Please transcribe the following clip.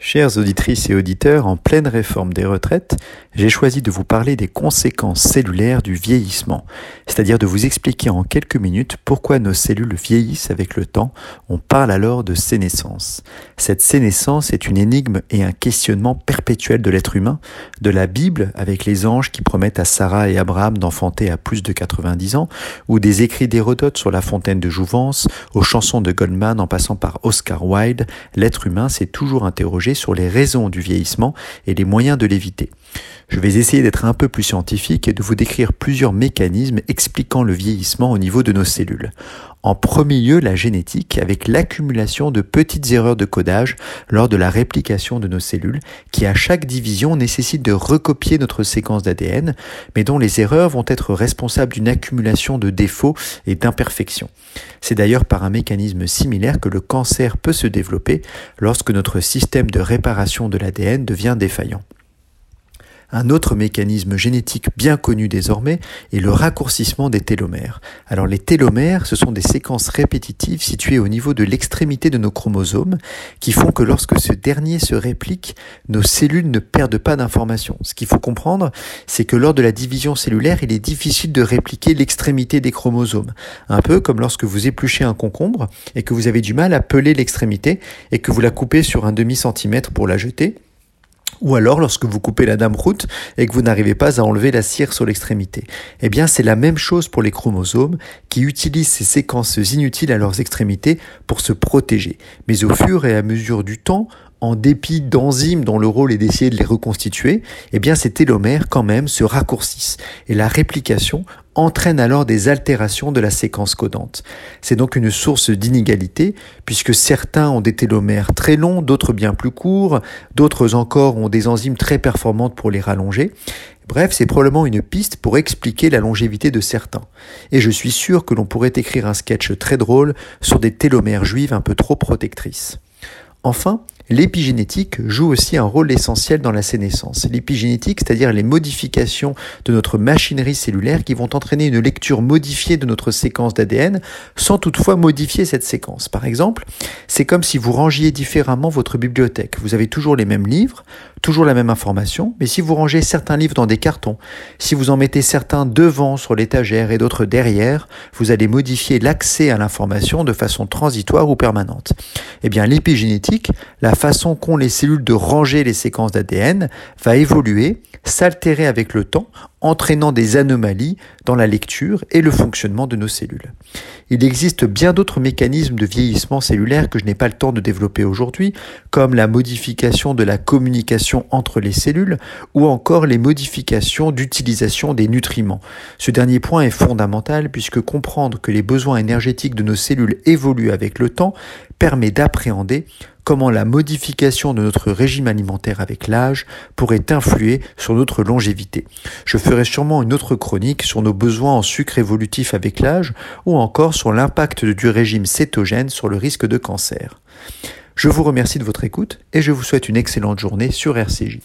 Chères auditrices et auditeurs, en pleine réforme des retraites, j'ai choisi de vous parler des conséquences cellulaires du vieillissement, c'est-à-dire de vous expliquer en quelques minutes pourquoi nos cellules vieillissent avec le temps. On parle alors de sénescence. Cette sénescence est une énigme et un questionnement perpétuel de l'être humain, de la Bible avec les anges qui promettent à Sarah et Abraham d'enfanter à plus de 90 ans, ou des écrits d'Hérodote sur la fontaine de Jouvence, aux chansons de Goldman en passant par Oscar Wilde, l'être humain s'est toujours interrogé sur les raisons du vieillissement et les moyens de l'éviter. Je vais essayer d'être un peu plus scientifique et de vous décrire plusieurs mécanismes expliquant le vieillissement au niveau de nos cellules. En premier lieu, la génétique, avec l'accumulation de petites erreurs de codage lors de la réplication de nos cellules, qui à chaque division nécessite de recopier notre séquence d'ADN, mais dont les erreurs vont être responsables d'une accumulation de défauts et d'imperfections. C'est d'ailleurs par un mécanisme similaire que le cancer peut se développer lorsque notre système de réparation de l'ADN devient défaillant. Un autre mécanisme génétique bien connu désormais est le raccourcissement des télomères. Alors les télomères, ce sont des séquences répétitives situées au niveau de l'extrémité de nos chromosomes qui font que lorsque ce dernier se réplique, nos cellules ne perdent pas d'informations. Ce qu'il faut comprendre, c'est que lors de la division cellulaire, il est difficile de répliquer l'extrémité des chromosomes. Un peu comme lorsque vous épluchez un concombre et que vous avez du mal à peler l'extrémité et que vous la coupez sur un demi-centimètre pour la jeter ou alors lorsque vous coupez la dame route et que vous n'arrivez pas à enlever la cire sur l'extrémité. Eh bien, c'est la même chose pour les chromosomes qui utilisent ces séquences inutiles à leurs extrémités pour se protéger. Mais au fur et à mesure du temps, en dépit d'enzymes dont le rôle est d'essayer de les reconstituer, eh bien ces télomères quand même se raccourcissent et la réplication entraîne alors des altérations de la séquence codante. C'est donc une source d'inégalité puisque certains ont des télomères très longs, d'autres bien plus courts, d'autres encore ont des enzymes très performantes pour les rallonger. Bref, c'est probablement une piste pour expliquer la longévité de certains. Et je suis sûr que l'on pourrait écrire un sketch très drôle sur des télomères juives un peu trop protectrices. Enfin, L'épigénétique joue aussi un rôle essentiel dans la sénescence. L'épigénétique, c'est-à-dire les modifications de notre machinerie cellulaire qui vont entraîner une lecture modifiée de notre séquence d'ADN sans toutefois modifier cette séquence. Par exemple, c'est comme si vous rangiez différemment votre bibliothèque. Vous avez toujours les mêmes livres, toujours la même information, mais si vous rangez certains livres dans des cartons, si vous en mettez certains devant sur l'étagère et d'autres derrière, vous allez modifier l'accès à l'information de façon transitoire ou permanente. Eh bien, l'épigénétique, la façon qu'ont les cellules de ranger les séquences d'ADN va évoluer, s'altérer avec le temps, entraînant des anomalies dans la lecture et le fonctionnement de nos cellules. Il existe bien d'autres mécanismes de vieillissement cellulaire que je n'ai pas le temps de développer aujourd'hui, comme la modification de la communication entre les cellules ou encore les modifications d'utilisation des nutriments. Ce dernier point est fondamental puisque comprendre que les besoins énergétiques de nos cellules évoluent avec le temps permet d'appréhender comment la modification de notre régime alimentaire avec l'âge pourrait influer sur notre longévité. Je ferai sûrement une autre chronique sur nos besoins en sucre évolutif avec l'âge ou encore sur l'impact du régime cétogène sur le risque de cancer. Je vous remercie de votre écoute et je vous souhaite une excellente journée sur RCJ.